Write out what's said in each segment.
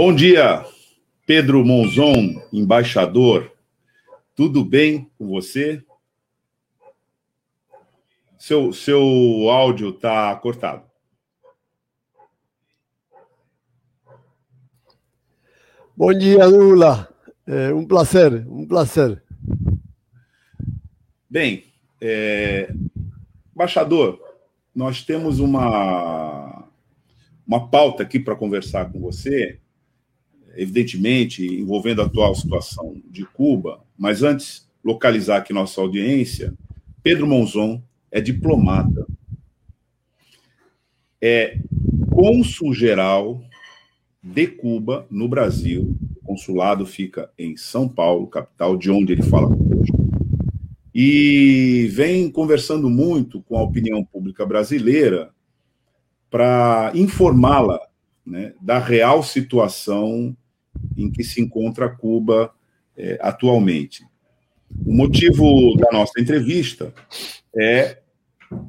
Bom dia, Pedro Monzon, embaixador. Tudo bem com você? Seu, seu áudio está cortado. Bom dia, Lula. É um prazer, um prazer. Bem, é, embaixador, nós temos uma, uma pauta aqui para conversar com você, evidentemente envolvendo a atual situação de Cuba, mas antes, localizar aqui nossa audiência, Pedro Monzon é diplomata, é cônsul geral de Cuba no Brasil. O consulado fica em São Paulo, capital, de onde ele fala hoje. E vem conversando muito com a opinião pública brasileira para informá-la né, da real situação em que se encontra Cuba é, atualmente. O motivo da nossa entrevista é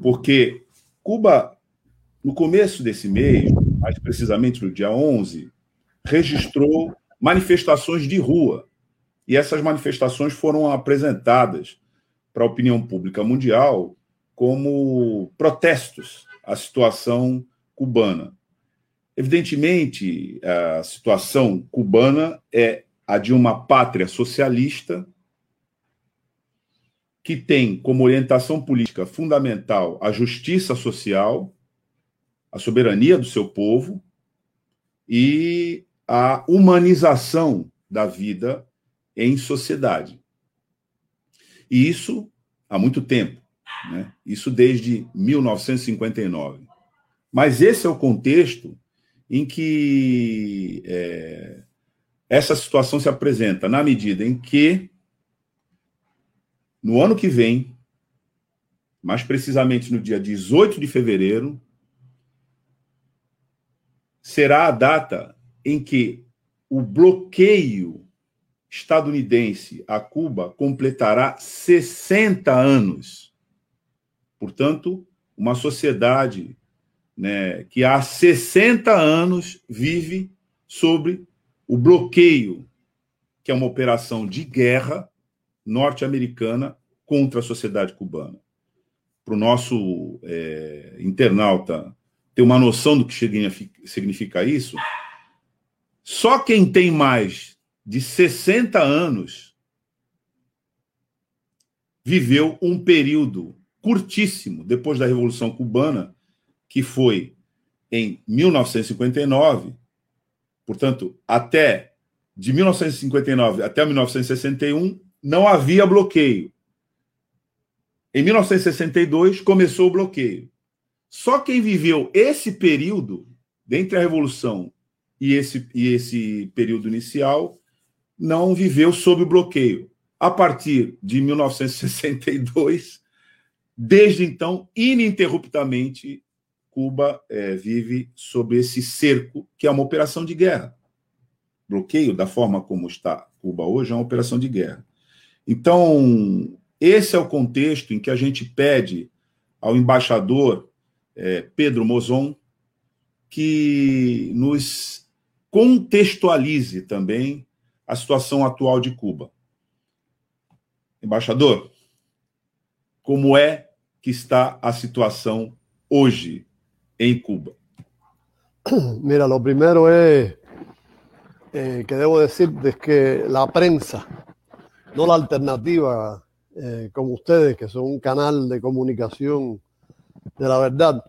porque Cuba, no começo desse mês, mais precisamente no dia 11, registrou manifestações de rua. E essas manifestações foram apresentadas para a opinião pública mundial como protestos à situação cubana. Evidentemente, a situação cubana é a de uma pátria socialista que tem como orientação política fundamental a justiça social, a soberania do seu povo e a humanização da vida em sociedade. E isso há muito tempo, né? isso desde 1959. Mas esse é o contexto em que é, essa situação se apresenta, na medida em que, no ano que vem, mais precisamente no dia 18 de fevereiro, será a data em que o bloqueio estadunidense a Cuba completará 60 anos. Portanto, uma sociedade né, que há 60 anos vive sobre o bloqueio, que é uma operação de guerra norte-americana contra a sociedade cubana. Para o nosso é, internauta ter uma noção do que significa isso, só quem tem mais de 60 anos viveu um período curtíssimo depois da Revolução Cubana, que foi em 1959, portanto, até de 1959 até 1961, não havia bloqueio. Em 1962 começou o bloqueio. Só quem viveu esse período, dentre a Revolução e esse, e esse período inicial, não viveu sob bloqueio. A partir de 1962, desde então, ininterruptamente, Cuba é, vive sob esse cerco, que é uma operação de guerra. Bloqueio, da forma como está Cuba hoje, é uma operação de guerra. Então, esse é o contexto em que a gente pede ao embaixador é, Pedro Mozon, que nos contextualize também a situação atual de Cuba. Embaixador, como é que está a situação hoje em Cuba? Mira, lo primero es eh, que debo decir que la prensa, no la alternativa, eh, como ustedes, que son un canal de comunicación de la verdad,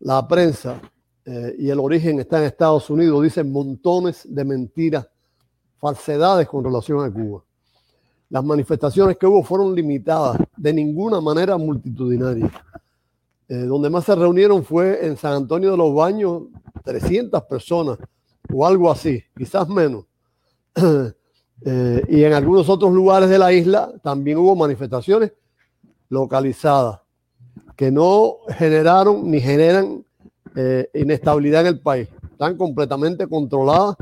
la prensa eh, y el origen está en Estados Unidos, dicen montones de mentiras, falsedades con relación a Cuba. Las manifestaciones que hubo fueron limitadas, de ninguna manera multitudinarias. Eh, donde más se reunieron fue en San Antonio de los Baños, 300 personas o algo así, quizás menos. Eh, y en algunos otros lugares de la isla también hubo manifestaciones localizadas que no generaron ni generan eh, inestabilidad en el país. Están completamente controladas.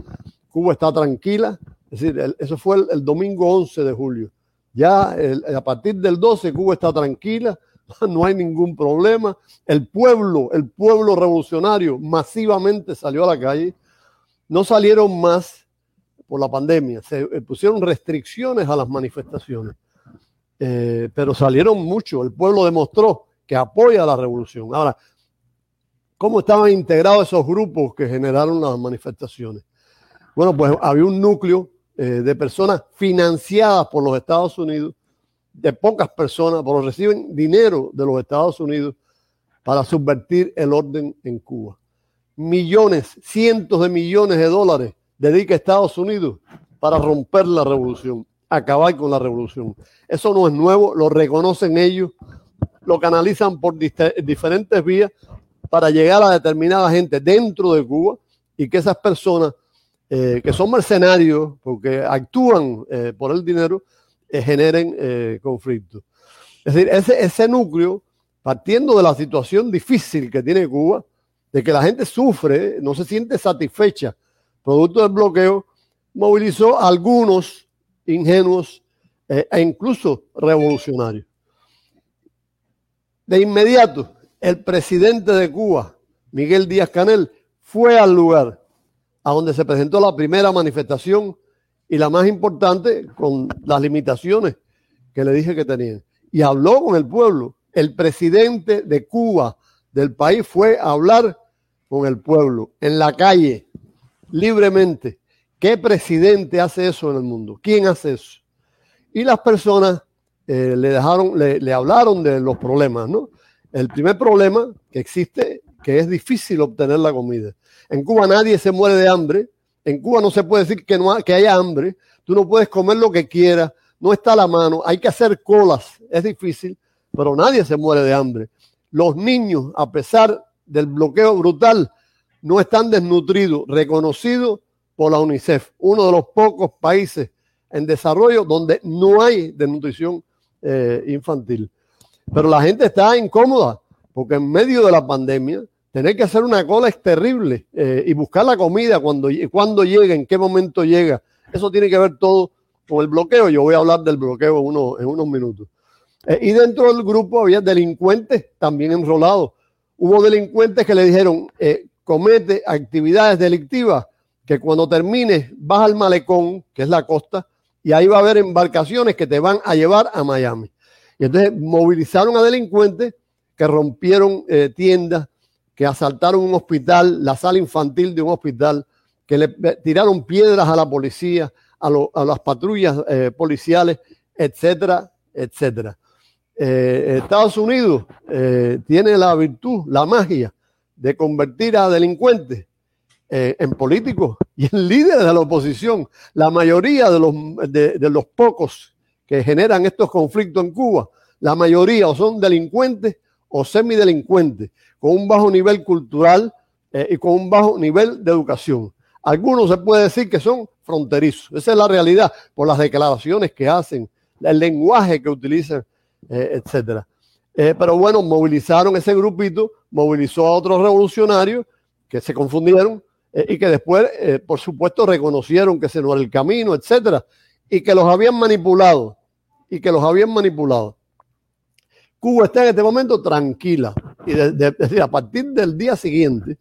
Cuba está tranquila. Es decir, eso fue el, domingo 11 de julio. Ya a partir del 12 Cuba está tranquila, no hay ningún problema. El pueblo, el pueblo revolucionario masivamente salió a la calle no salieron más por la pandemia, se eh, pusieron restricciones a las manifestaciones, eh, pero salieron mucho, el pueblo demostró que apoya la revolución. Ahora, ¿cómo estaban integrados esos grupos que generaron las manifestaciones? Bueno, pues había un núcleo eh, de personas financiadas por los Estados Unidos, de pocas personas, pero reciben dinero de los Estados Unidos para subvertir el orden en Cuba. Millones, cientos de millones de dólares dedica Estados Unidos para romper la revolución, acabar con la revolución. Eso no es nuevo, lo reconocen ellos, lo canalizan por diferentes vías para llegar a determinada gente dentro de Cuba y que esas personas eh, que son mercenarios porque actúan eh, por el dinero, eh, generen conflictos. Es decir, ese, ese núcleo, partiendo de la situación difícil que tiene Cuba, de que la gente sufre, no se siente satisfecha, producto del bloqueo, movilizó a algunos ingenuos e incluso revolucionarios. De inmediato, el presidente de Cuba, Miguel Díaz Canel, fue al lugar a donde se presentó la primera manifestación y la más importante con las limitaciones que le dije que tenían. Y habló con el pueblo. El presidente de Cuba, del país, fue a hablar con el pueblo en la calle, libremente. ¿Qué presidente hace eso en el mundo? ¿Quién hace eso? Y las personas eh, le dejaron, le, le hablaron de los problemas, ¿no? El primer problema que existe, que es difícil obtener la comida. En Cuba nadie se muere de hambre. En Cuba no se puede decir que, no, que haya hambre. Tú no puedes comer lo que quieras. No está a la mano. Hay que hacer colas. Es difícil, pero nadie se muere de hambre. Los niños, a pesar del bloqueo brutal, no están desnutridos, reconocidos por la UNICEF, uno de los pocos países en desarrollo donde no hay desnutrición eh, infantil. Pero la gente está incómoda porque en medio de la pandemia Tener que hacer una cola es terrible eh, y buscar la comida cuando, cuando llega, en qué momento llega. Eso tiene que ver todo con el bloqueo. Yo voy a hablar del bloqueo en unos minutos. Eh, y dentro del grupo había delincuentes también enrolados. Hubo delincuentes que le dijeron, eh, comete actividades delictivas, que cuando termines vas al malecón, que es la costa, y ahí va a haber embarcaciones que te van a llevar a Miami. Y entonces movilizaron a delincuentes que rompieron tiendas, que asaltaron un hospital, la sala infantil de un hospital, que le tiraron piedras a la policía, a, las patrullas eh, policiales, etcétera, etcétera. Eh, Estados Unidos eh, tiene la virtud, la magia de convertir a delincuentes en políticos y en líderes de la oposición. La mayoría de los, de los pocos que generan estos conflictos en Cuba, la mayoría o son delincuentes o semidelincuentes con un bajo nivel cultural eh, y con un bajo nivel de educación. Algunos se puede decir que son fronterizos. Esa es la realidad por las declaraciones que hacen, el lenguaje que utilizan, eh, etcétera. Eh, pero bueno, movilizaron ese grupito, movilizó a otros revolucionarios que se confundieron y que después, por supuesto, reconocieron que ese no era el camino, etcétera, y que los habían manipulado, y que los habían manipulado. Cuba está en este momento tranquila. Y decir, a partir del día siguiente,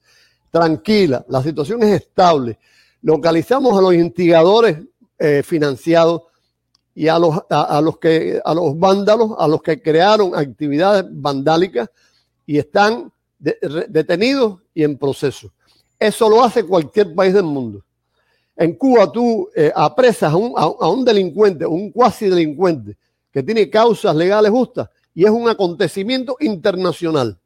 tranquila, la situación es estable. Localizamos a los instigadores eh, financiados y a los, a, los que, a los vándalos, a los que crearon actividades vandálicas y están detenidos y en proceso. Eso lo hace cualquier país del mundo. En Cuba tú eh, apresas a un, a un delincuente, un cuasi delincuente que tiene causas legales justas y es un acontecimiento internacional.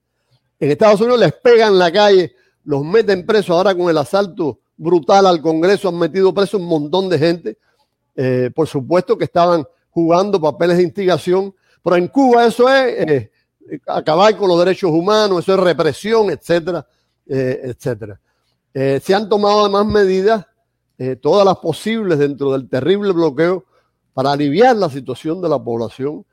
En Estados Unidos les pegan la calle, los meten presos. Ahora con el asalto brutal al Congreso han metido preso un montón de gente. Eh, por supuesto que estaban jugando papeles de instigación, pero en Cuba eso es eh, acabar con los derechos humanos, eso es represión, etcétera, eh, etcétera. se han tomado además medidas, todas las posibles dentro del terrible bloqueo, para aliviar la situación de la población.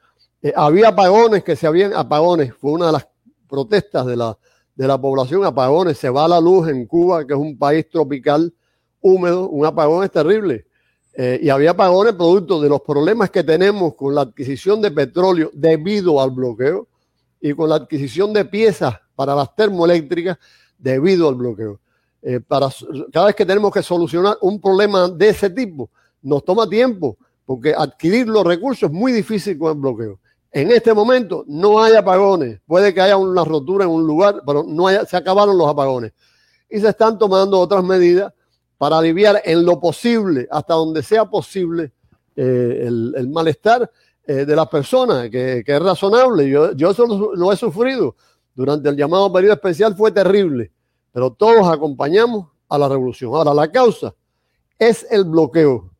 Eh, había apagones que se habían, apagones, fue una de las protestas de la, de la población, apagones, se va la luz en Cuba, que es un país tropical húmedo, un apagón es terrible. Eh, y había apagones producto de los problemas que tenemos con la adquisición de petróleo debido al bloqueo y con la adquisición de piezas para las termoeléctricas debido al bloqueo. eh, para cada vez que tenemos que solucionar un problema de ese tipo, nos toma tiempo, porque adquirir los recursos es muy difícil con el bloqueo. En este momento no hay apagones, puede que haya una rotura en un lugar, pero no se acabaron los apagones. Y se están tomando otras medidas para aliviar en lo posible, hasta donde sea posible, eh, el, malestar eh, de las personas, que, es razonable. Yo, eso lo, he sufrido durante el llamado periodo especial, fue terrible, pero todos acompañamos a la revolución. Ahora, la causa es el bloqueo.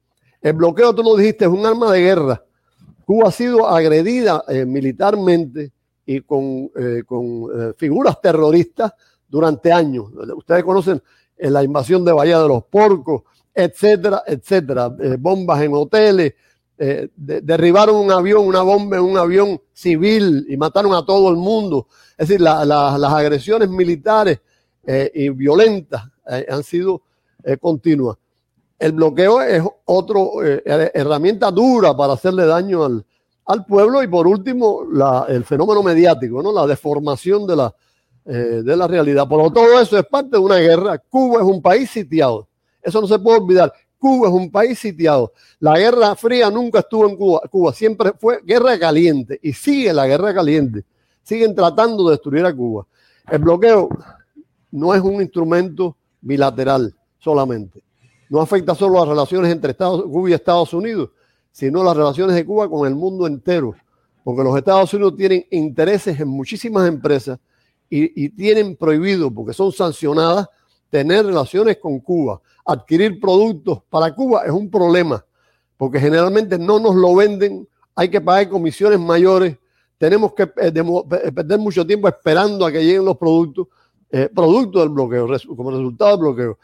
El bloqueo, tú lo dijiste, es un arma de guerra. Cuba ha sido agredida eh, militarmente y con, con figuras terroristas durante años. Ustedes conocen la invasión de Bahía de los Porcos, etcétera, etcétera. Eh, bombas en hoteles, eh, derribaron un avión, una bomba en un avión civil y mataron a todo el mundo. Es decir, las agresiones militares eh, y violentas han sido continuas. El bloqueo es otra herramienta dura para hacerle daño al, al pueblo y por último el fenómeno mediático, ¿no? la deformación de la, de la realidad. Por todo eso es parte de una guerra. Cuba es un país sitiado. Eso no se puede olvidar. Cuba es un país sitiado. La guerra fría nunca estuvo en Cuba. Cuba siempre fue guerra caliente y sigue la guerra caliente. Siguen tratando de destruir a Cuba. El bloqueo no es un instrumento bilateral solamente. No afecta solo las relaciones entre Estados, Cuba y Estados Unidos, sino las relaciones de Cuba con el mundo entero. Porque los Estados Unidos tienen intereses en muchísimas empresas y, tienen prohibido, porque son sancionadas, tener relaciones con Cuba adquirir productos para Cuba es un problema, porque generalmente no nos lo venden, hay que pagar comisiones mayores, tenemos que eh, eh, perder mucho tiempo esperando a que lleguen los productos, eh, producto del bloqueo, como resultado del bloqueo.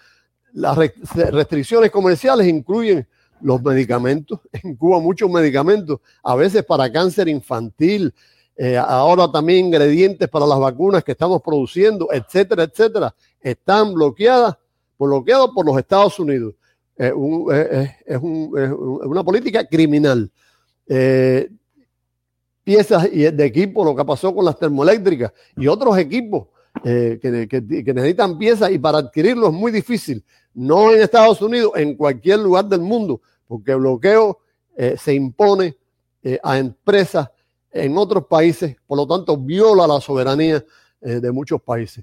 Las restricciones comerciales incluyen los medicamentos, en Cuba muchos medicamentos, a veces para cáncer infantil, ahora también ingredientes para las vacunas que estamos produciendo, etcétera, etcétera, están bloqueadas bloqueado por los Estados Unidos. es, una política criminal. Eh, piezas de equipo, lo que pasó con las termoeléctricas y otros equipos eh, que, necesitan piezas y para adquirirlos es muy difícil. No en Estados Unidos, en cualquier lugar del mundo, porque el bloqueo eh, se impone a empresas en otros países, por lo tanto viola la soberanía de muchos países.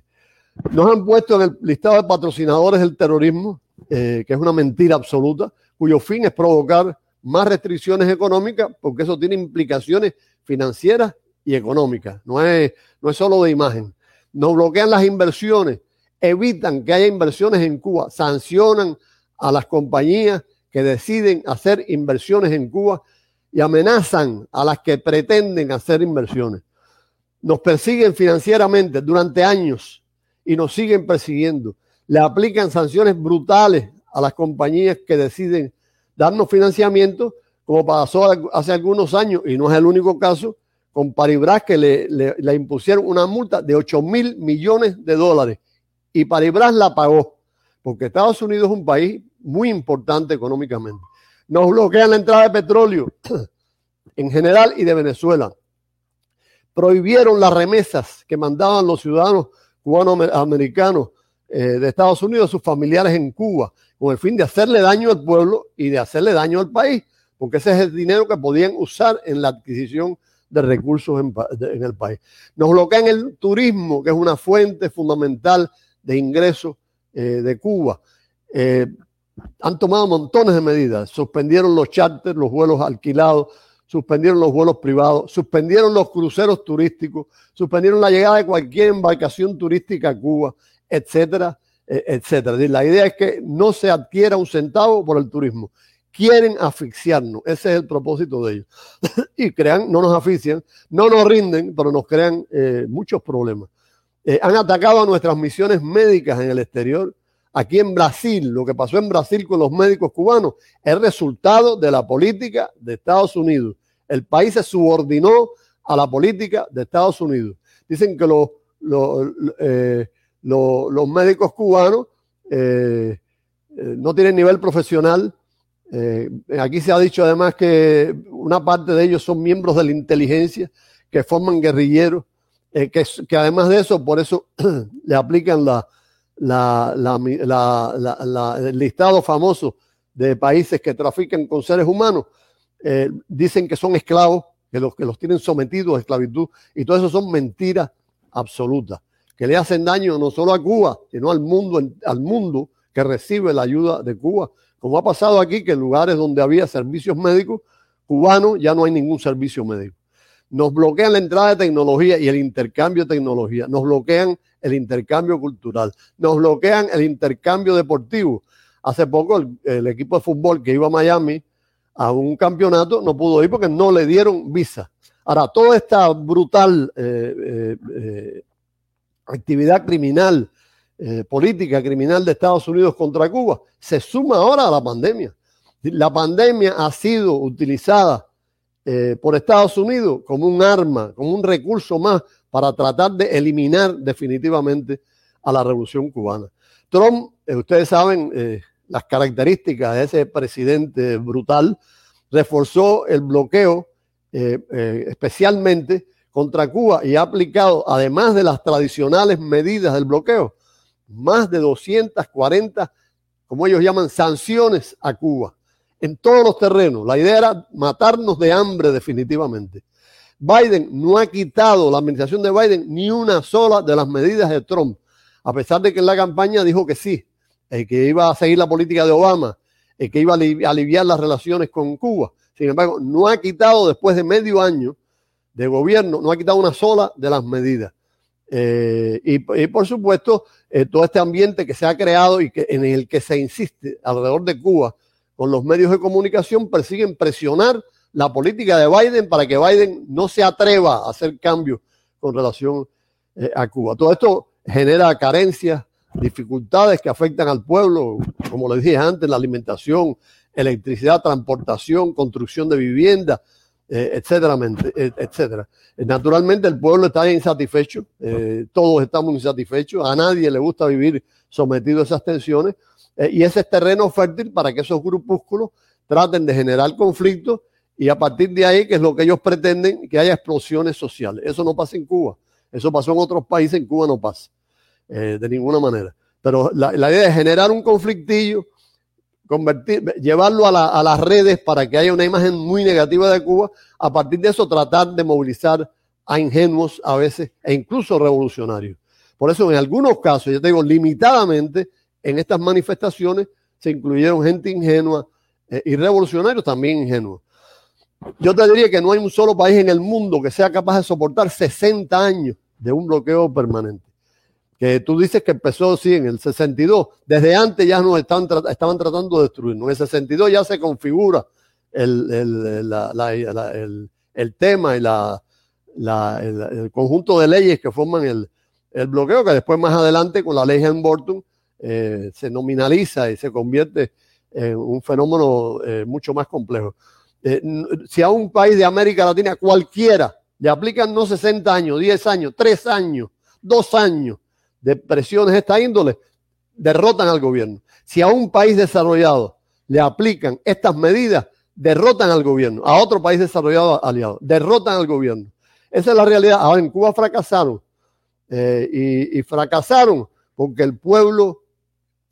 Nos han puesto en el listado de patrocinadores del terrorismo, eh, que es una mentira absoluta, cuyo fin es provocar más restricciones económicas, porque eso tiene implicaciones financieras y económicas, no es, no es solo de imagen. Nos bloquean las inversiones, evitan que haya inversiones en Cuba, sancionan a las compañías que deciden hacer inversiones en Cuba y amenazan a las que pretenden hacer inversiones. Nos persiguen financieramente durante años y nos siguen persiguiendo. Le aplican sanciones brutales a las compañías que deciden darnos financiamiento, como pasó hace algunos años, y no es el único caso, con Paribras que le, impusieron una multa de 8 mil millones de dólares. Y Paribras la pagó, porque Estados Unidos es un país muy importante económicamente. Nos bloquean la entrada de petróleo en general y de Venezuela. Prohibieron las remesas que mandaban los ciudadanos cubano-americanos eh, de Estados Unidos, sus familiares en Cuba, con el fin de hacerle daño al pueblo y de hacerle daño al país, porque ese es el dinero que podían usar en la adquisición de recursos en, el país. Nos bloquean el turismo, que es una fuente fundamental de ingresos eh, de Cuba. Eh, han tomado montones de medidas, suspendieron los charters, los vuelos alquilados, suspendieron los vuelos privados, suspendieron los cruceros turísticos, suspendieron la llegada de cualquier embarcación turística a Cuba, etcétera, e, etcétera. La idea es que no se adquiera un centavo por el turismo. Quieren asfixiarnos, ese es el propósito de ellos. y crean, no nos asfixian, no nos rinden, pero nos crean eh, muchos problemas. Eh, han atacado a nuestras misiones médicas en el exterior. Aquí en Brasil, lo que pasó en Brasil con los médicos cubanos es resultado de la política de Estados Unidos el país se subordinó a la política de Estados Unidos. Dicen que los, eh, médicos cubanos no tienen nivel profesional. Aquí se ha dicho además que una parte de ellos son miembros de la inteligencia, que forman guerrilleros, que, además de eso, por eso le aplican la, el listado famoso de países que trafican con seres humanos, eh, dicen que son esclavos, que los, que los tienen sometidos a esclavitud, y todo eso son mentiras absolutas, que le hacen daño no solo a Cuba, sino al mundo, al mundo que recibe la ayuda de Cuba. Como ha pasado aquí, que en lugares donde había servicios médicos cubanos ya no hay ningún servicio médico. Nos bloquean la entrada de tecnología y el intercambio de tecnología. Nos bloquean el intercambio cultural. Nos bloquean el intercambio deportivo. Hace poco el, equipo de fútbol que iba a Miami a un campeonato no pudo ir porque no le dieron visa. Ahora, toda esta brutal eh, eh, eh, actividad criminal, política criminal de Estados Unidos contra Cuba, se suma ahora a la pandemia. La pandemia ha sido utilizada por Estados Unidos como un arma, como un recurso más para tratar de eliminar definitivamente a la revolución cubana. Trump, ustedes saben, las características de ese presidente brutal, reforzó el bloqueo eh, eh, especialmente contra Cuba y ha aplicado, además de las tradicionales medidas del bloqueo, más de 240, como ellos llaman, sanciones a Cuba en todos los terrenos. La idea era matarnos de hambre definitivamente. Biden no ha quitado, la administración de Biden, ni una sola de las medidas de Trump, a pesar de que en la campaña dijo que sí, el que iba a seguir la política de Obama, el que iba a aliviar las relaciones con Cuba. Sin embargo, no ha quitado después de medio año de gobierno, no ha quitado una sola de las medidas. Eh, y, por supuesto, eh, todo este ambiente que se ha creado y que, en el que se insiste alrededor de Cuba con los medios de comunicación persiguen presionar la política de Biden para que Biden no se atreva a hacer cambios con relación eh, a Cuba. Todo esto genera carencias dificultades que afectan al pueblo, como le dije antes, la alimentación, electricidad, transportación, construcción de vivienda, eh, etcétera, eh, etcétera. Eh, naturalmente el pueblo está insatisfecho, todos estamos insatisfechos, a nadie le gusta vivir sometido a esas tensiones, y ese es terreno fértil para que esos grupúsculos traten de generar conflictos y a partir de ahí, que es lo que ellos pretenden, que haya explosiones sociales. Eso no pasa en Cuba, eso pasó en otros países, en Cuba no pasa. De ninguna manera. Pero la, idea es generar un conflictillo, convertir, llevarlo a, las redes para que haya una imagen muy negativa de Cuba, a partir de eso tratar de movilizar a ingenuos a veces e incluso revolucionarios. Por eso en algunos casos, yo te digo, limitadamente en estas manifestaciones se incluyeron gente ingenua eh, y revolucionarios también ingenuos. Yo te diría que no hay un solo país en el mundo que sea capaz de soportar 60 años de un bloqueo permanente que tú dices que empezó, sí, en el 62. Desde antes ya nos estaban, estaban tratando de destruirnos. En el 62 ya se configura el, el, tema y la, el, conjunto de leyes que forman el, bloqueo, que después más adelante con la ley Hamilton eh, se nominaliza y se convierte en un fenómeno eh, mucho más complejo. Eh, si a un país de América Latina cualquiera le aplican no 60 años, 10 años, 3 años, 2 años, de presiones de esta índole, derrotan al gobierno. Si a un país desarrollado le aplican estas medidas, derrotan al gobierno. A otro país desarrollado aliado, derrotan al gobierno. Esa es la realidad. Ahora en Cuba fracasaron. Eh, y, fracasaron porque el pueblo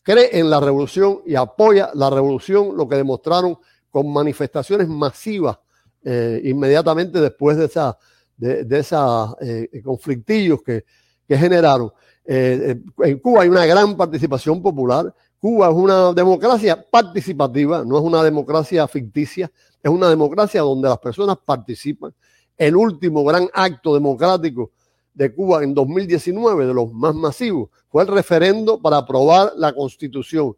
cree en la revolución y apoya la revolución, lo que demostraron con manifestaciones masivas eh, inmediatamente después de esa de, eh, conflictillos que generaron. Eh, en Cuba hay una gran participación popular. Cuba es una democracia participativa, no es una democracia ficticia, es una democracia donde las personas participan. El último gran acto democrático de Cuba en 2019, de los más masivos, fue el referendo para aprobar la constitución,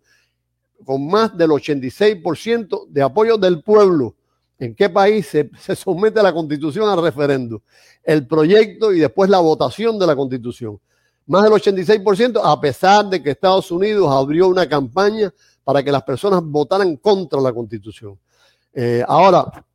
con más del 86% de apoyo del pueblo. ¿En qué país se, se somete la constitución al referendo? El proyecto y después la votación de la constitución más del 86%, a pesar de que Estados Unidos abrió una campaña para que las personas votaran contra la constitución. Eh, ahora,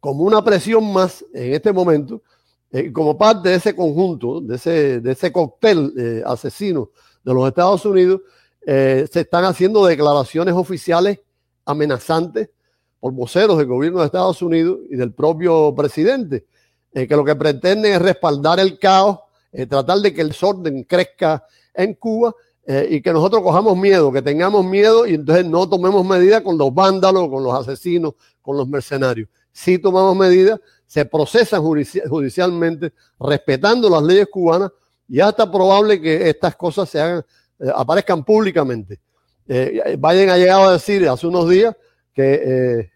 como una presión más en este momento, eh, como parte de ese conjunto, de ese, de ese cóctel eh, asesino de los Estados Unidos, se están haciendo declaraciones oficiales amenazantes por voceros del gobierno de Estados Unidos y del propio presidente, que lo que pretenden es respaldar el caos eh, tratar de que el desorden crezca en Cuba eh, y que nosotros cojamos miedo, que tengamos miedo y entonces no tomemos medidas con los vándalos, con los asesinos, con los mercenarios. Si tomamos medidas, se procesan judicialmente respetando las leyes cubanas y hasta probable que estas cosas se hagan, eh, aparezcan públicamente. Biden ha llegado a decir hace unos días que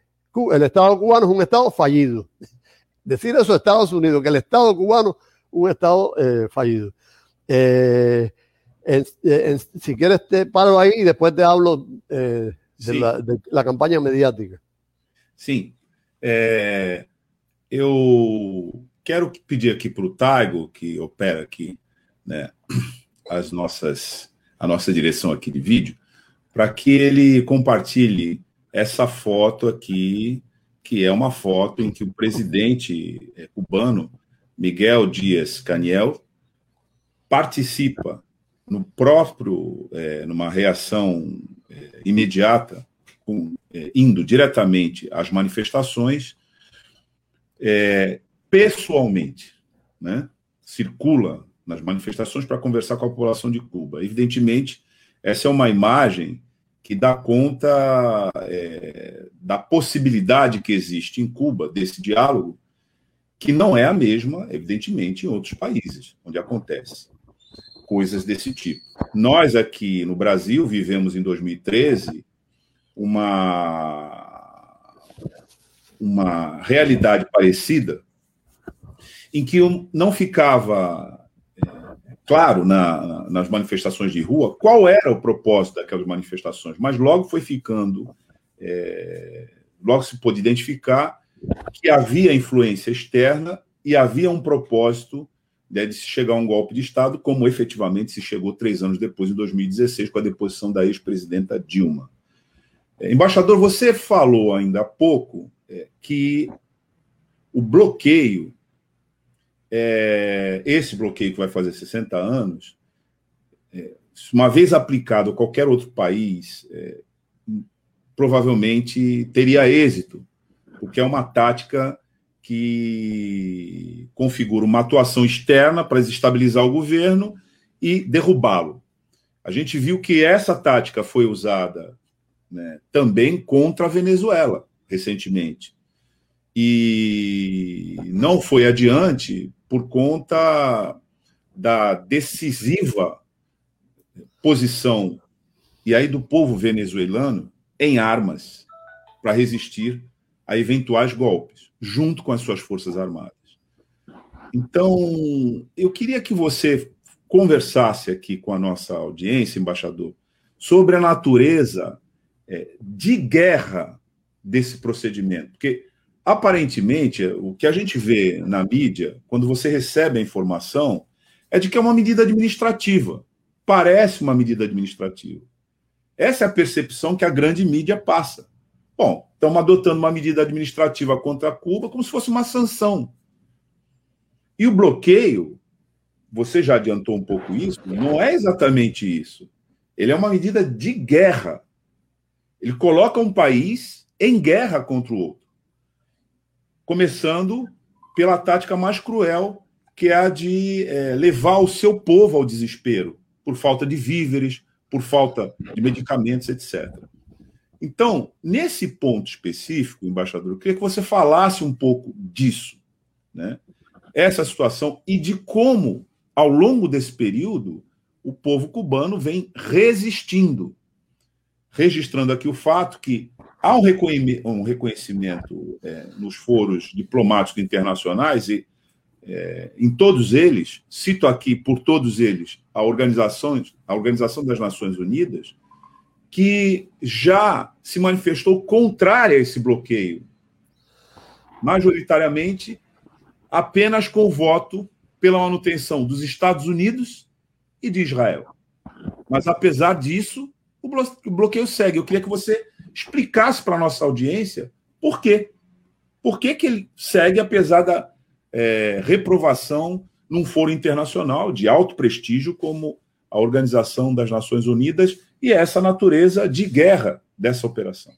el Estado cubano es un Estado fallido. Decir eso a Estados Unidos, que el Estado cubano un Estado fallido. Eh, si quieres te paro aí e depois te hablo eh, de, la, de, la, campanha mediática. Sim. É, eu quero pedir aqui para o Taigo, que opera aqui né, as nossas, a nossa direção aqui de vídeo, para que ele compartilhe essa foto aqui, que é uma foto em que o presidente é, cubano, Miguel Dias Caniel, participa no próprio, é, numa reação é, imediata, com, é, indo diretamente às manifestações, é, pessoalmente, né, circula nas manifestações para conversar com a população de Cuba. Evidentemente, essa é uma imagem que dá conta é, da possibilidade que existe em Cuba desse diálogo, que não é a mesma, evidentemente, em outros países onde acontece coisas desse tipo. Nós aqui no Brasil vivemos em 2013 uma, uma realidade parecida em que não ficava é, claro na, nas manifestações de rua qual era o propósito daquelas manifestações, mas logo foi ficando, é, logo se pôde identificar que havia influência externa e havia um propósito de se chegar a um golpe de Estado, como efetivamente se chegou três anos depois, em 2016, com a deposição da ex-presidenta Dilma. É, embaixador, você falou ainda há pouco é, que o bloqueio, é, esse bloqueio que vai fazer 60 anos, é, uma vez aplicado a qualquer outro país, é, provavelmente teria êxito, porque é uma tática que configura uma atuação externa para desestabilizar o governo e derrubá-lo. A gente viu que essa tática foi usada né, também contra a Venezuela recentemente. E não foi adiante por conta da decisiva posição e aí do povo venezuelano em armas para resistir a eventuais golpes junto com as suas Forças Armadas. Então, eu queria que você conversasse aqui com a nossa audiência, embaixador, sobre a natureza é, de guerra desse procedimento. Porque, aparentemente, o que a gente vê na mídia, quando você recebe a informação, é de que é uma medida administrativa. Parece uma medida administrativa. Essa é a percepção que a grande mídia passa. Bom, estamos adotando uma medida administrativa contra Cuba como se fosse uma sanção. E o bloqueio, você já adiantou um pouco isso, não é exatamente isso. Ele é uma medida de guerra. Ele coloca um país em guerra contra o outro. Começando pela tática mais cruel, que é a de é, levar o seu povo ao desespero, por falta de víveres, por falta de medicamentos, etc. Então, nesse ponto específico, embaixador, eu queria que você falasse um pouco disso, né? essa situação e de como, ao longo desse período, o povo cubano vem resistindo. Registrando aqui o fato que há um reconhecimento é, nos foros diplomáticos internacionais e é, em todos eles, cito aqui por todos eles a organização, a Organização das Nações Unidas, que já se manifestou contrária a esse bloqueio, majoritariamente apenas com o voto pela manutenção dos Estados Unidos e de Israel. Mas, apesar disso, o bloqueio segue. Eu queria que você explicasse para a nossa audiência por quê. Por que, que ele segue, apesar da é, reprovação num foro internacional de alto prestígio, como a Organização das Nações Unidas e essa natureza de guerra dessa operação.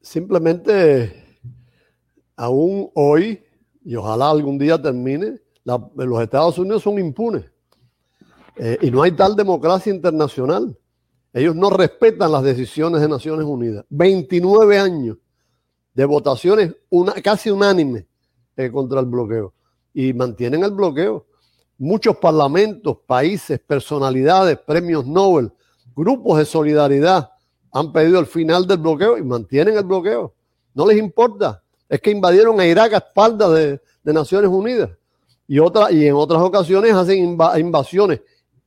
Simplesmente, aún hoy, y ojalá algún día termine, los Estados Unidos son impunes. Eh, y no hay tal democracia internacional. Ellos no respetan las decisiones de Naciones Unidas. 29 años de votaciones una, casi unánimes eh, contra el bloqueo. Y mantienen el bloqueo. Muchos parlamentos, países, personalidades, premios Nobel, grupos de solidaridad han pedido el final del bloqueo y mantienen el bloqueo. No les importa. Es que invadieron a Irak a espaldas de, Naciones Unidas. Y, otra, y en otras ocasiones hacen invasiones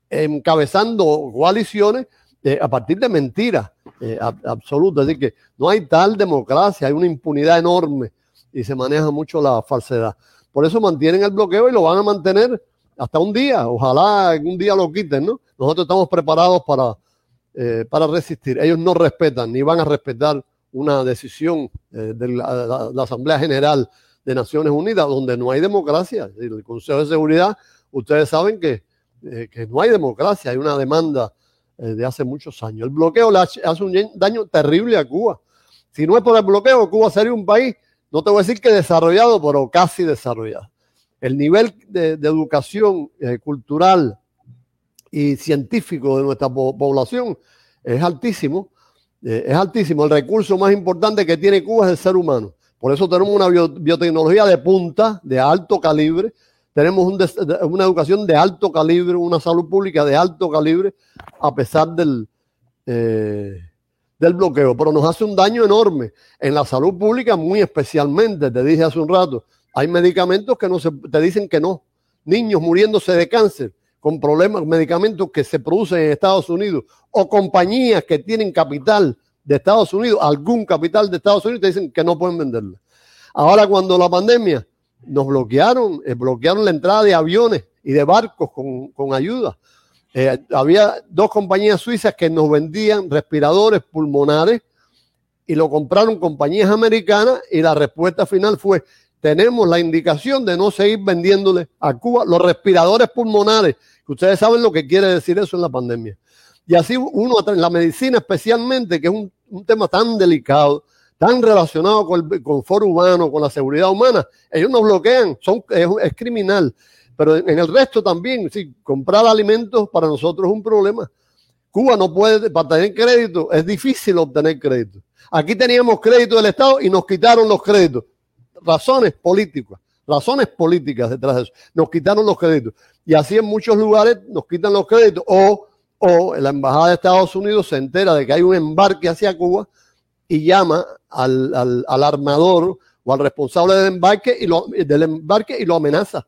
encabezando coaliciones eh, a partir de mentiras eh, absolutas. Así que no hay tal democracia, hay una impunidad enorme y se maneja mucho la falsedad. Por eso mantienen el bloqueo y lo van a mantener hasta un día. Ojalá un día lo quiten, ¿no? Nosotros estamos preparados para, eh, para resistir. Ellos no respetan ni van a respetar una decisión de la, Asamblea General de Naciones Unidas donde no hay democracia. El Consejo de Seguridad, ustedes saben que eh, que no hay democracia, hay una demanda eh, de hace muchos años. El bloqueo le hace un daño terrible a Cuba. Si no es por el bloqueo, Cuba sería un país, no te voy a decir que desarrollado, pero casi desarrollado. El nivel de, educación eh, cultural y científico de nuestra población es altísimo. es altísimo. El recurso más importante que tiene Cuba es el ser humano. Por eso tenemos una biotecnología de punta, de alto calibre, tenemos una educación de alto calibre, una salud pública de alto calibre, a pesar del, eh, del bloqueo. Pero nos hace un daño enorme en la salud pública, muy especialmente. Te dije hace un rato, hay medicamentos que no se, te dicen que no. Niños muriéndose de cáncer con problemas, medicamentos que se producen en Estados Unidos, o compañías que tienen capital de Estados Unidos, algún capital de Estados Unidos, te dicen que no pueden venderla. Ahora, cuando la pandemia nos bloquearon, eh, bloquearon la entrada de aviones y de barcos con, ayuda. Eh, había dos compañías suizas que nos vendían respiradores pulmonares y lo compraron compañías americanas y la respuesta final fue, tenemos la indicación de no seguir vendiéndole a Cuba los respiradores pulmonares, que ustedes saben lo que quiere decir eso en la pandemia. Y así uno, la medicina especialmente, que es un, un tema tan delicado, tan relacionado con el confort humano, con la seguridad humana, ellos nos bloquean, son, es, criminal. Pero en el resto también, sí, comprar alimentos para nosotros es un problema. Cuba no puede, para tener crédito, es difícil obtener crédito. Aquí teníamos crédito del Estado y nos quitaron los créditos. Razones políticas, razones políticas detrás de eso. Nos quitaron los créditos. Y así en muchos lugares nos quitan los créditos. O, o la Embajada de Estados Unidos se entera de que hay un embarque hacia Cuba y llama al, armador o al responsable del embarque, y lo, del embarque y lo amenaza.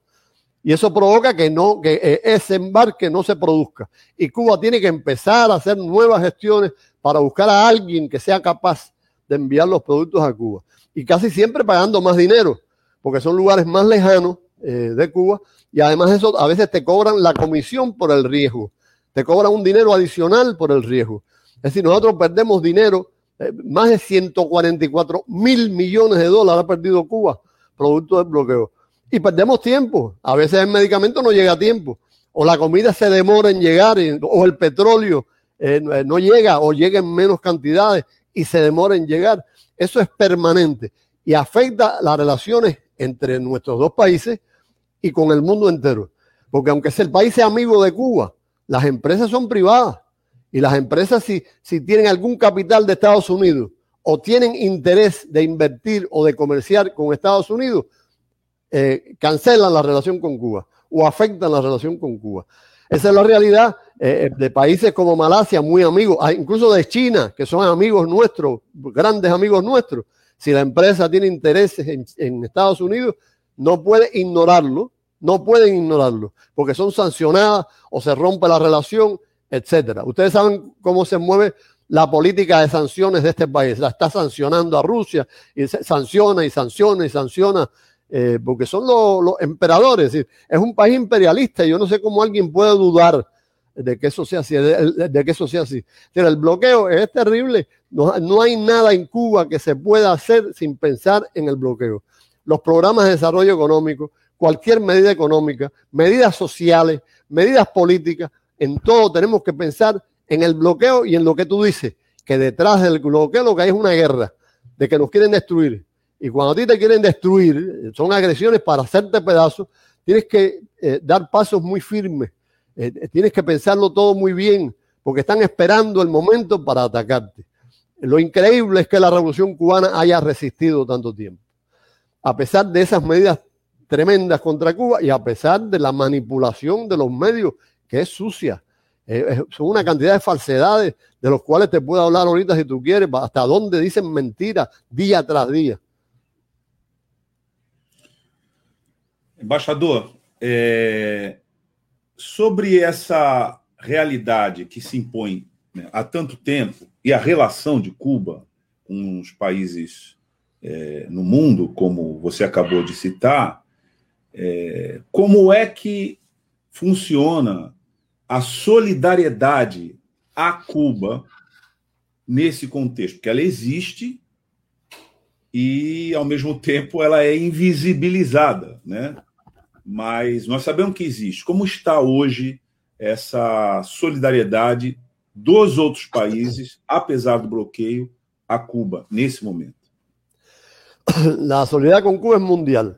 Y eso provoca que, no, que eh, ese embarque no se produzca. Y Cuba tiene que empezar a hacer nuevas gestiones para buscar a alguien que sea capaz de enviar los productos a Cuba. Y casi siempre pagando más dinero, porque son lugares más lejanos eh, de Cuba. Y además eso a veces te cobran la comisión por el riesgo. Te cobran un dinero adicional por el riesgo. Es decir, nosotros perdemos dinero eh, más de 144 mil millones de dólares ha perdido Cuba producto del bloqueo. Y perdemos tiempo. A veces el medicamento no llega a tiempo. O la comida se demora en llegar, o el petróleo eh, no llega, o llega en menos cantidades y se demora en llegar. Eso es permanente y afecta las relaciones entre nuestros dos países y con el mundo entero. Porque aunque el país amigo de Cuba, las empresas son privadas. Y las empresas, si, si tienen algún capital de Estados Unidos o tienen interés de invertir o de comerciar con Estados Unidos, eh, cancelan la relación con Cuba o afectan la relación con Cuba. Esa es la realidad eh, de países como Malasia, muy amigos, ah, incluso de China, que son amigos nuestros, grandes amigos nuestros. Si la empresa tiene intereses en, en Estados Unidos, no puede ignorarlo, no pueden ignorarlo, porque son sancionadas o se rompe la relación etcétera. Ustedes saben cómo se mueve la política de sanciones de este país. La está sancionando a Rusia y sanciona y sanciona y sanciona eh, porque son los, emperadores. Es, es, un país imperialista y yo no sé cómo alguien puede dudar de que eso sea así. De, que eso sea así. el bloqueo es terrible. No, no hay nada en Cuba que se pueda hacer sin pensar en el bloqueo. Los programas de desarrollo económico, cualquier medida económica, medidas sociales, medidas políticas, en todo tenemos que pensar en el bloqueo y en lo que tú dices, que detrás del bloqueo lo que hay es una guerra, de que nos quieren destruir. Y cuando a ti te quieren destruir, son agresiones para hacerte pedazos, tienes que eh, dar pasos muy firmes Eh, tienes que pensarlo todo muy bien, porque están esperando el momento para atacarte. Lo increíble es que la revolución cubana haya resistido tanto tiempo, a pesar de esas medidas tremendas contra Cuba y a pesar de la manipulación de los medios, que es sucia. Eh, son una cantidad de falsedades de los cuales te puedo hablar ahorita si tú quieres, hasta dónde dicen mentiras día tras día. Embaixador, é, sobre essa realidade que se impõe né, há tanto tempo e a relação de Cuba com os países é, no mundo, como você acabou de citar, é, como é que funciona a solidariedade a Cuba nesse contexto? Porque ela existe e, ao mesmo tempo, ela é invisibilizada, né? Mas nós sabemos que existe. Como está hoje essa solidariedade dos outros países, apesar do bloqueio, a Cuba nesse momento? A solidariedade com Cuba é mundial.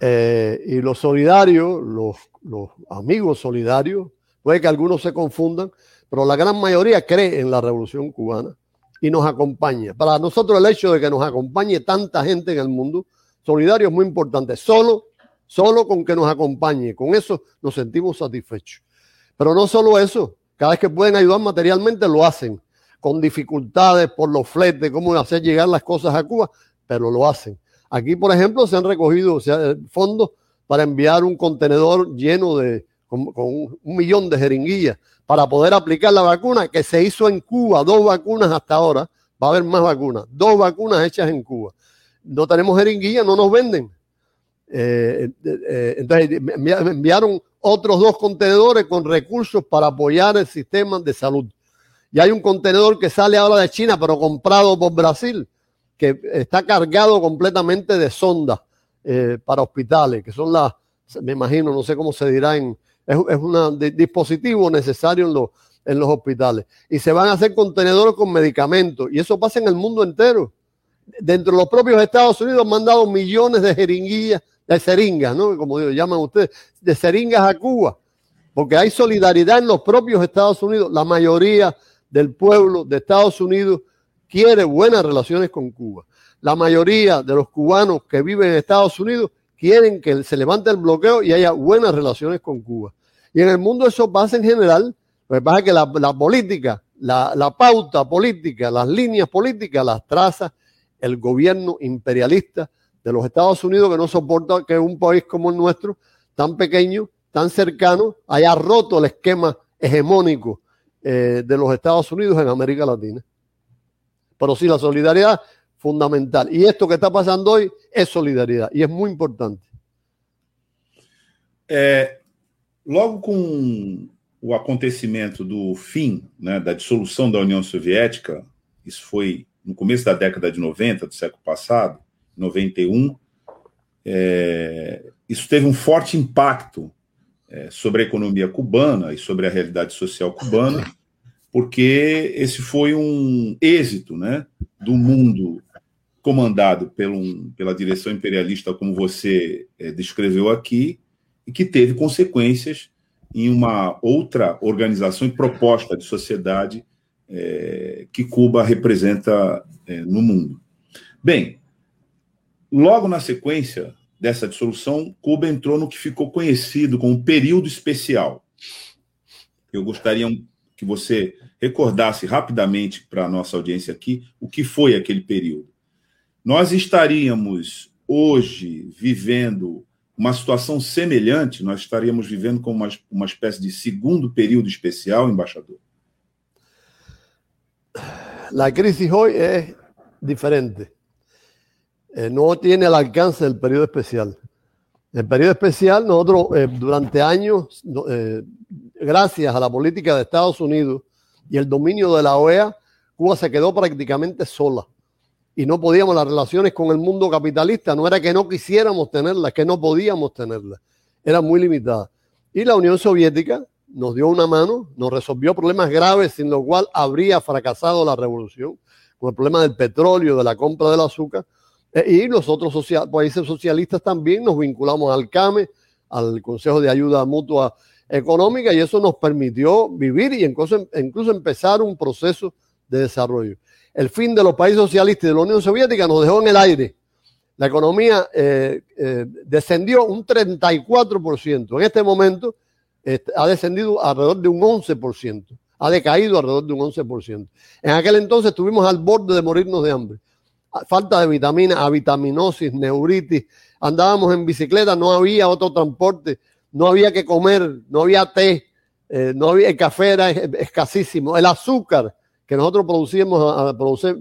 Eh, solidarios, los, los, amigos solidarios, puede que algunos se confundan, pero la gran mayoría cree en la revolución cubana y nos acompaña. Para nosotros el hecho de que nos acompañe tanta gente en el mundo, solidario es muy importante. Solo, solo con que nos acompañe, con eso nos sentimos satisfechos. Pero no solo eso, cada vez que pueden ayudar materialmente lo hacen, con dificultades por los fletes, cómo hacer llegar las cosas a Cuba, pero lo hacen. Aquí, por ejemplo, se han recogido fondos para enviar un contenedor lleno de, con, un, millón de jeringuillas para poder aplicar la vacuna que se hizo en Cuba, dos vacunas hasta ahora, va a haber más vacunas, dos vacunas hechas en Cuba. No tenemos jeringuillas, no nos venden. Eh, eh, eh, entonces enviaron otros dos contenedores con recursos para apoyar el sistema de salud. Y hay un contenedor que sale ahora de China, pero comprado por Brasil, que está cargado completamente de sondas para hospitales, que son las, me imagino, no sé cómo se dirá, en, es, un dispositivo necesario en los, en los hospitales. Y se van a hacer contenedores con medicamentos, y eso pasa en el mundo entero. Dentro de los propios Estados Unidos han mandado millones de jeringuillas, de seringas, ¿no? Como llaman ustedes, de seringas a Cuba, porque hay solidaridad en los propios Estados Unidos. La mayoría del pueblo de Estados Unidos quiere buenas relaciones con Cuba. La mayoría de los cubanos que viven en Estados Unidos quieren que se levante el bloqueo y haya buenas relaciones con Cuba. Y en el mundo eso pasa en general. Lo que pasa es que la, política, la, la, pauta política, las líneas políticas las traza el gobierno imperialista de los Estados Unidos que no soporta que un país como el nuestro, tan pequeño, tan cercano, haya roto el esquema hegemónico eh, de los Estados Unidos en América Latina. Pero sí, la solidaridad fundamental. E isto que está passando hoje é solidariedade e é muito importante. É, logo com o acontecimento do fim, né, da dissolução da União Soviética, isso foi no começo da década de 90 do século passado, 91, é, isso teve um forte impacto é, sobre a economia cubana e sobre a realidade social cubana porque esse foi um êxito né, do mundo comandado pelo, pela direção imperialista, como você é, descreveu aqui, e que teve consequências em uma outra organização e proposta de sociedade é, que Cuba representa é, no mundo. Bem, logo na sequência dessa dissolução, Cuba entrou no que ficou conhecido como período especial. Eu gostaria que você recordasse rapidamente para a nossa audiência aqui o que foi aquele período. Nós estaríamos hoje vivendo uma situação semelhante, nós estaríamos vivendo como uma, uma espécie de segundo período especial, embaixador? A crise hoje é diferente. Eh, no tiene el alcance del periodo especial. El periodo especial, nosotros eh, durante años, eh, gracias a la política de Estados Unidos y el dominio de la OEA, Cuba se quedó prácticamente sola. Y no podíamos, las relaciones con el mundo capitalista, no era que no quisiéramos tenerlas, que no podíamos tenerlas. Era muy limitada. Y la Unión Soviética nos dio una mano, nos resolvió problemas graves sin lo cual habría fracasado la revolución, con el problema del petróleo, de la compra del azúcar, y los otros países socialistas también nos vinculamos al CAME, al Consejo de Ayuda Mutua económica y eso nos permitió vivir y incluso, incluso empezar un proceso de desarrollo. El fin de los países socialistas y de la Unión Soviética nos dejó en el aire. La economía eh, eh, descendió un 34%. En este momento ha descendido alrededor de un 11%. Ha decaído alrededor de un 11%. En aquel entonces estuvimos al borde de morirnos de hambre. Falta de vitaminas, avitaminosis, neuritis. Andábamos en bicicleta, no había otro transporte, no había que comer, no había té, eh, no había, el café era escasísimo. El azúcar, que nosotros producimos,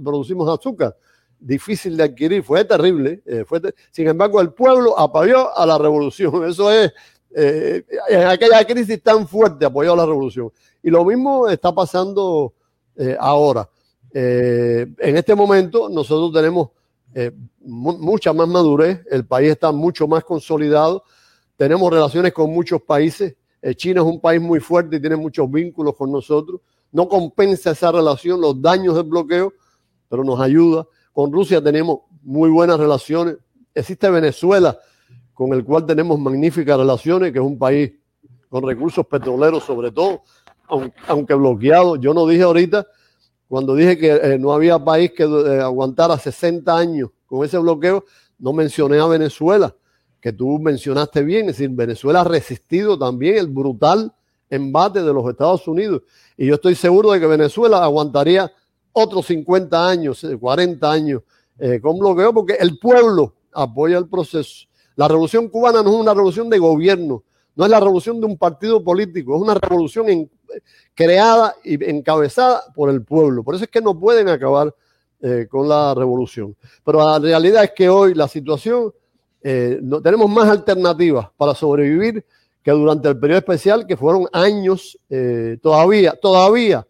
producimos azúcar, difícil de adquirir, fue terrible. Eh, fue sin embargo, el pueblo apoyó a la revolución. Eso es, eh, en aquella crisis tan fuerte apoyó a la revolución. Y lo mismo está pasando eh, en este momento nosotros tenemos mucha más madurez, el país está mucho más consolidado, tenemos relaciones con muchos países. China es un país muy fuerte y tiene muchos vínculos con nosotros. No compensa esa relación los daños del bloqueo, pero nos ayuda. Con Rusia tenemos muy buenas relaciones. Existe Venezuela, con el cual tenemos magníficas relaciones, que es un país con recursos petroleros sobre todo, aunque bloqueado. Yo no dije ahorita, cuando dije que eh, no había país que eh, aguantara 60 años con ese bloqueo, no mencioné a Venezuela, que tú mencionaste bien, es decir, Venezuela ha resistido también el brutal embate de los Estados Unidos. Y yo estoy seguro de que Venezuela aguantaría otros 50 años, 40 eh, años eh, con bloqueo, porque el pueblo apoya el proceso. La revolución cubana no es una revolución de gobierno, no es la revolución de un partido político, es una revolución creada y encabezada por el pueblo. Por eso es que no pueden acabar eh, con la revolución. Pero la realidad es que hoy la situación, no, tenemos más alternativas para sobrevivir que durante el periodo especial, que fueron años, todavía, todavía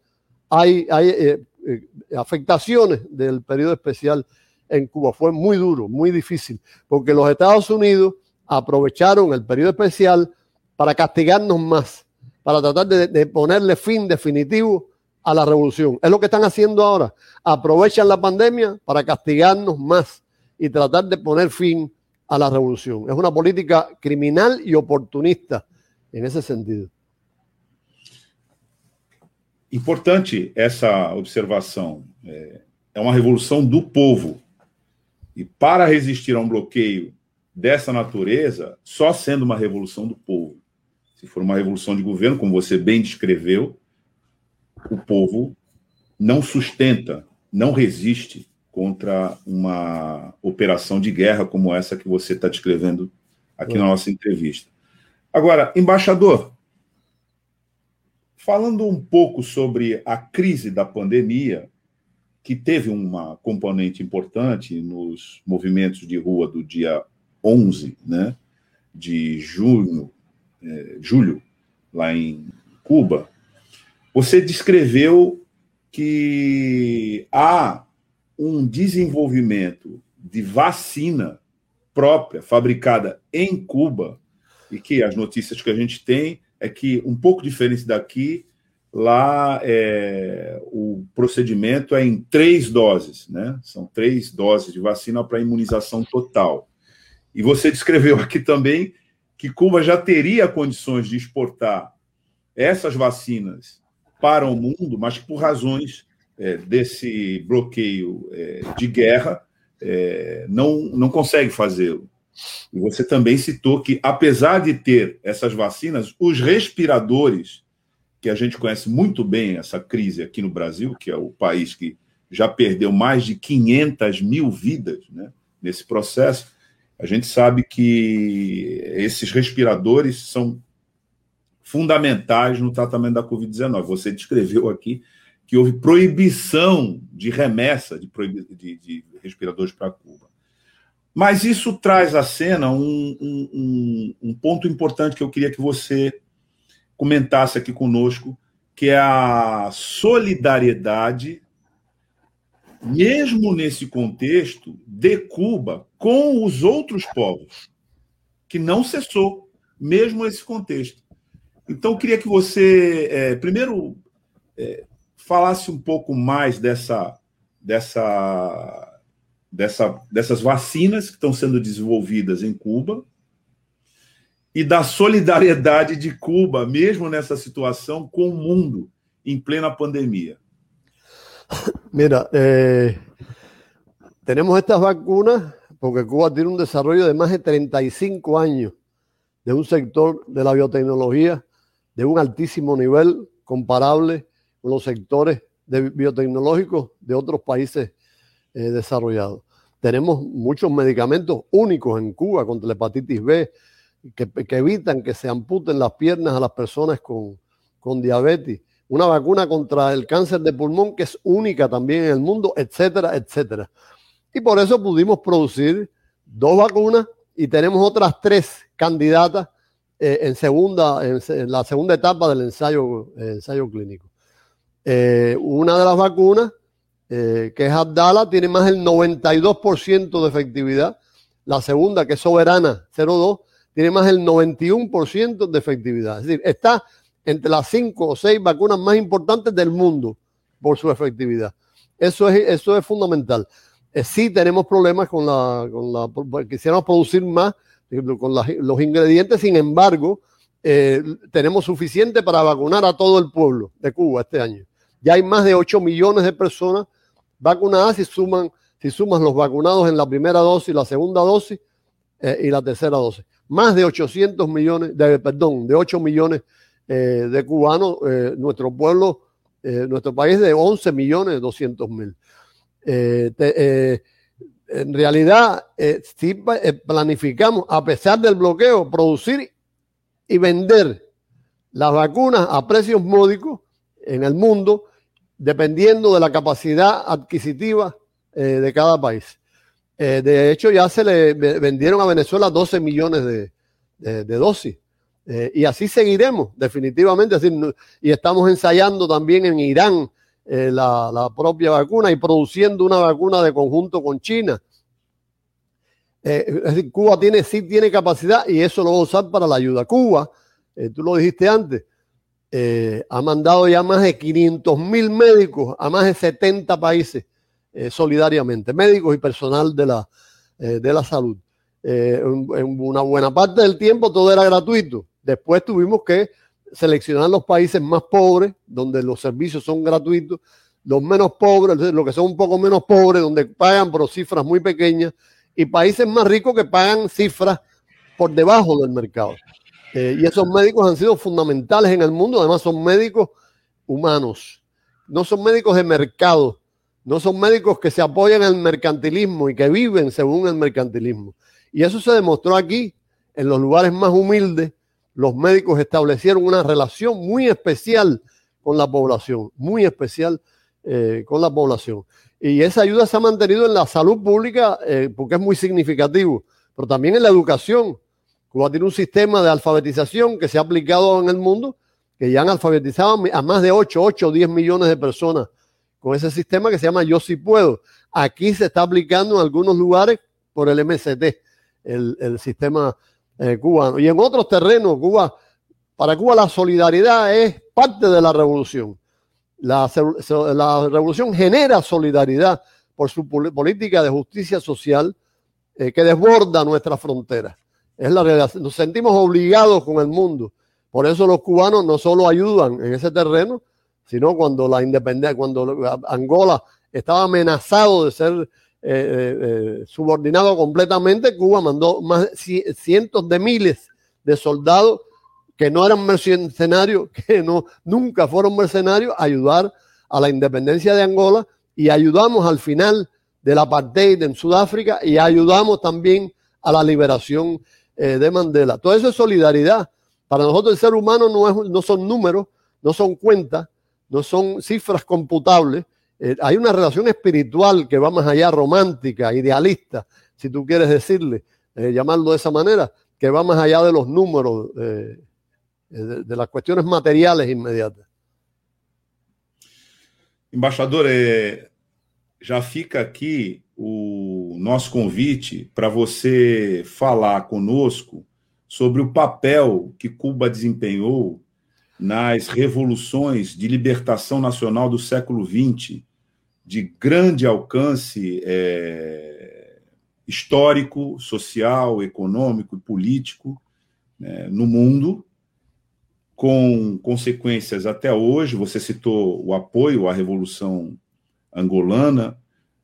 hay, hay eh, afectaciones del periodo especial en Cuba. Fue muy duro, muy difícil, porque los Estados Unidos aprovecharon el periodo especial para castigarnos más, para tratar de, ponerle fin definitivo a la revolución. Es lo que están haciendo ahora. Aprovechan la pandemia para castigarnos más y tratar de poner fin a la revolución. Es una política criminal y oportunista en ese sentido. Importante essa observação. É, é uma revolução do povo. E para resistir a um bloqueio dessa natureza, só sendo uma revolução do povo. Se for uma revolução de governo, como você bem descreveu, o povo não sustenta, não resiste contra uma operação de guerra como essa que você está descrevendo aqui na nossa entrevista. Agora, embaixador, Falando um pouco sobre a crise da pandemia, que teve uma componente importante nos movimentos de rua do dia 11 né, de junho, é, julho, lá em Cuba, você descreveu que há um desenvolvimento de vacina própria, fabricada em Cuba, e que as notícias que a gente tem é que, um pouco diferente daqui, lá é, o procedimento é em três doses, né? São três doses de vacina para imunização total. E você descreveu aqui também que Cuba já teria condições de exportar essas vacinas para o mundo, mas por razões é, desse bloqueio é, de guerra, é, não, não consegue fazê-lo. E você também citou que, apesar de ter essas vacinas, os respiradores, que a gente conhece muito bem essa crise aqui no Brasil, que é o país que já perdeu mais de 500 mil vidas né, nesse processo, a gente sabe que esses respiradores são fundamentais no tratamento da Covid-19. Você descreveu aqui que houve proibição de remessa de, de, de respiradores para Cuba. Mas isso traz à cena um, um, um, ponto importante que eu queria que você comentasse aqui conosco, que é a solidariedade, mesmo nesse contexto, de Cuba com os outros povos, que não cessou, mesmo nesse contexto. Então, queria que você, é, primeiro, é, falasse um pouco mais dessa, dessa dessa, dessas vacinas que estão sendo desenvolvidas em Cuba e da solidariedade de Cuba, mesmo nessa situação, com o mundo em plena pandemia? Mira, eh, tenemos estas vacunas porque Cuba tiene un desarrollo de más de 35 años de un sector de la biotecnología de un altísimo nivel comparable con los sectores biotecnológicos de otros países eh, desarrollados. Tenemos muchos medicamentos únicos en Cuba contra la hepatitis B que, evitan que se amputen las piernas a las personas con diabetes. Una vacuna contra el cáncer de pulmón que es única también en el mundo, etcétera, etcétera. Y por eso pudimos producir dos vacunas y tenemos otras tres candidatas eh, en, segunda, en, la segunda etapa del ensayo, ensayo clínico. Eh, una de las vacunas, eh, que es Abdala, tiene más del 92% de efectividad. La segunda, que es Soberana 02, tiene más del 91% de efectividad. Es decir, está entre las cinco o seis vacunas más importantes del mundo por su efectividad. Eso es, eso es fundamental. Eh, sí tenemos problemas con la, con la quisiéramos producir más con los ingredientes, sin embargo, eh, tenemos suficiente para vacunar a todo el pueblo de Cuba este año. Ya hay más de 8 millones de personas vacunadas si suman, si suman los vacunados en la primera dosis, la segunda dosis eh, y la tercera dosis. Más de 800 millones, de, perdón, de 8 millones de cubanos, nuestro pueblo, nuestro país de 11 millones 200 mil. Eh, eh, en realidad, eh, si planificamos, a pesar del bloqueo, producir y vender las vacunas a precios módicos en el mundo, dependiendo de la capacidad adquisitiva de cada país. de hecho, ya se le vendieron a Venezuela 12 millones de, dosis. Y así seguiremos, definitivamente. y estamos ensayando también en Irán eh, la, propia vacuna y produciendo una vacuna de conjunto con China. Eh, es decir, Cuba tiene, sí tiene capacidad y eso lo va a usar para la ayuda. Cuba, eh, tú lo dijiste antes, ha mandado ya más de 500 mil médicos a más de 70 países solidariamente, médicos y personal de la, de la salud. en una buena parte del tiempo todo era gratuito. Después tuvimos que seleccionar los países más pobres, donde los servicios son gratuitos, los menos pobres, los que son un poco menos pobres, donde pagan por cifras muy pequeñas, y países más ricos que pagan cifras por debajo del mercado. Eh, y esos médicos han sido fundamentales en el mundo, además son médicos humanos, no son médicos de mercado, no son médicos que se apoyan el mercantilismo y que viven según el mercantilismo. Y eso se demostró aquí, en los lugares más humildes, los médicos establecieron una relación muy especial con la población, muy especial eh, con la población. Y esa ayuda se ha mantenido en la salud pública eh, porque es muy significativo, pero también en la educación. Cuba tiene un sistema de alfabetización que se ha aplicado en el mundo, que ya han alfabetizado a más de 8, 8 o 10 millones de personas con ese sistema que se llama Yo sí puedo. Aquí se está aplicando en algunos lugares por el MST, el, el sistema eh, cubano. Y en otros terrenos, Cuba, para Cuba la solidaridad es parte de la revolución. La, revolución genera solidaridad por su política de justicia social eh, que desborda nuestras fronteras. Es la Nos sentimos obligados con el mundo. Por eso los cubanos no solo ayudan en ese terreno, sino cuando la independencia, cuando Angola estaba amenazado de ser eh, eh, eh, subordinado completamente, Cuba mandó más cientos de miles de soldados que no eran mercenarios, que no, nunca fueron mercenarios, a ayudar a la independencia de Angola y ayudamos al final del apartheid en Sudáfrica y ayudamos también a la liberación de Mandela. Todo eso es solidaridad. Para nosotros el ser humano no, es, no son números, no son cuentas, no son cifras computables, eh, hay una relación espiritual que va más allá, romántica, idealista, si tú quieres decirle, eh, llamarlo de esa manera, que va más allá de los números, eh, de, de, las cuestiones materiales inmediatas. Embaixador, é, já fica aqui o nosso convite para você falar conosco sobre o papel que Cuba desempenhou nas revoluções de libertação nacional do século XX, de grande alcance é, histórico, social, econômico e político né, no mundo, com consequências até hoje. Você citou o apoio à Revolução Angolana,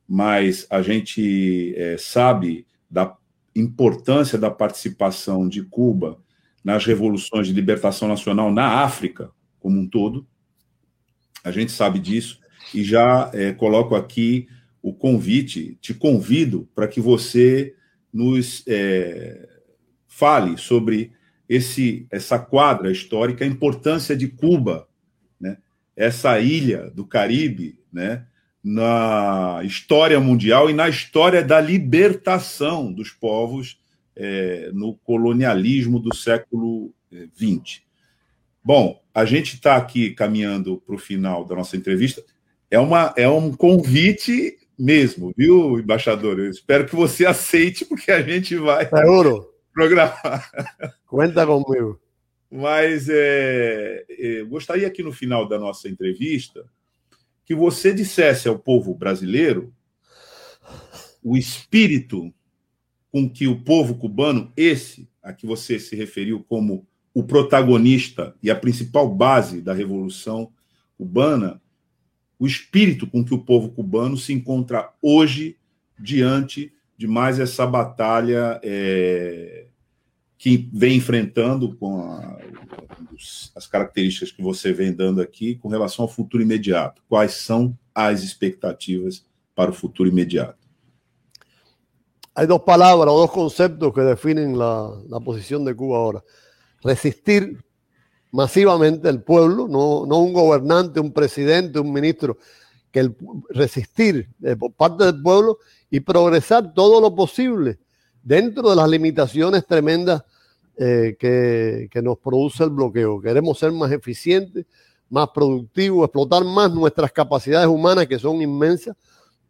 mas a gente é, sabe da importância da participação de Cuba nas revoluções de libertação nacional na África como um todo. A gente sabe disso e já é, coloco aqui o convite, te convido para que você nos é, fale sobre esse, essa quadra histórica, a importância de Cuba, né? essa ilha do Caribe, né? na história mundial e na história da libertação dos povos é, no colonialismo do século XX. É, Bom, a gente está aqui caminhando para o final da nossa entrevista. É, uma, é um convite mesmo, viu, embaixador? Eu espero que você aceite, porque a gente vai Seguro. programar. Conta comigo. Mas é, é, gostaria que no final da nossa entrevista que você dissesse ao povo brasileiro o espírito com que o povo cubano, esse a que você se referiu como o protagonista e a principal base da Revolução Cubana, o espírito com que o povo cubano se encontra hoje diante de mais essa batalha é, que vem enfrentando com a, as características que você vem dando aqui com relação ao futuro imediato. Quais são as expectativas para o futuro imediato? Hay dos palabras o dos conceptos que definen la, la posición de Cuba ahora. resistir masivamente el pueblo, no, no un gobernante, un presidente, un ministro, que el, resistir eh, por parte del pueblo y progresar todo lo posible dentro de las limitaciones tremendas eh, que, que, nos produce el bloqueo. Queremos ser más eficientes, más productivos, explotar más nuestras capacidades humanas que son inmensas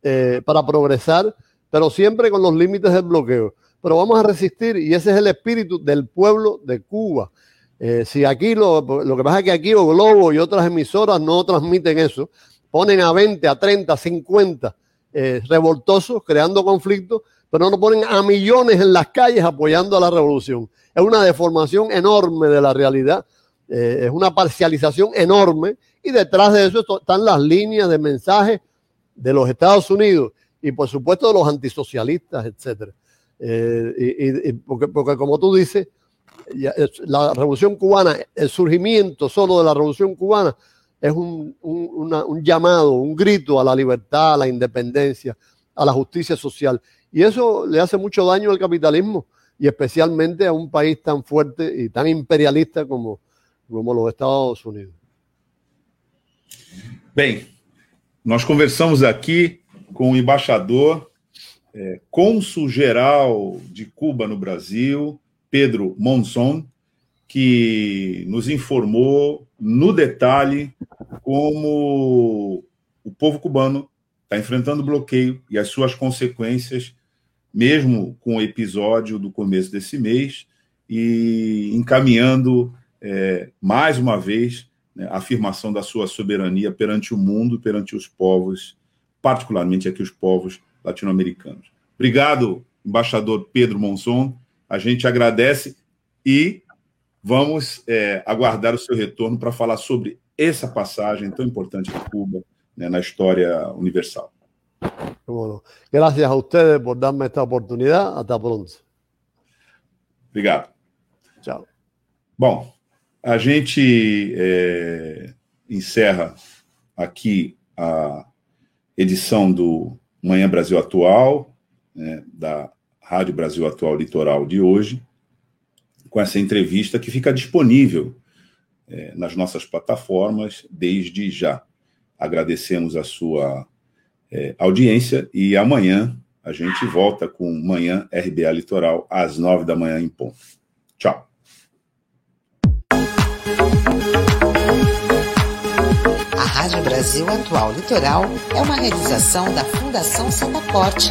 eh, para progresar, pero siempre con los límites del bloqueo pero vamos a resistir y ese es el espíritu del pueblo de Cuba. Eh, si aquí lo, lo, que pasa es que aquí o Globo y otras emisoras no transmiten eso, ponen a 20, a 30, 50 eh, revoltosos creando conflictos, pero no ponen a millones en las calles apoyando a la revolución. Es una deformación enorme de la realidad, eh, es una parcialización enorme y detrás de eso están las líneas de mensaje de los Estados Unidos y por supuesto de los antisocialistas, etcétera. Y, porque, porque, como tú dices, la revolución cubana, el surgimiento solo de la revolución cubana es un, un, llamado, un grito a la libertad, a la independencia, a la justicia social. Y eso le hace mucho daño al capitalismo y especialmente a un país tan fuerte y tan imperialista como, como los Estados Unidos. Bem, nós conversamos aqui com o embaixador é, cônsul-geral de Cuba no Brasil, Pedro Monson, que nos informou no detalhe como o povo cubano está enfrentando o bloqueio e as suas consequências, mesmo com o episódio do começo desse mês, e encaminhando é, mais uma vez né, a afirmação da sua soberania perante o mundo, perante os povos, particularmente aqui os povos latino-americanos. Obrigado, embaixador Pedro Monson. A gente agradece e vamos é, aguardar o seu retorno para falar sobre essa passagem tão importante de Cuba né, na história universal. Bueno, gracias a ustedes por darme esta oportunidad. Hasta pronto. Obrigado. Tchau. Bom, a gente é, encerra aqui a edição do Manhã Brasil Atual, né, da Rádio Brasil Atual Litoral de hoje, com essa entrevista que fica disponível é, nas nossas plataformas desde já. Agradecemos a sua é, audiência e amanhã a gente volta com Manhã RBA Litoral às nove da manhã em ponto. Tchau. Rádio Brasil Atual Litoral é uma realização da Fundação Setaporte,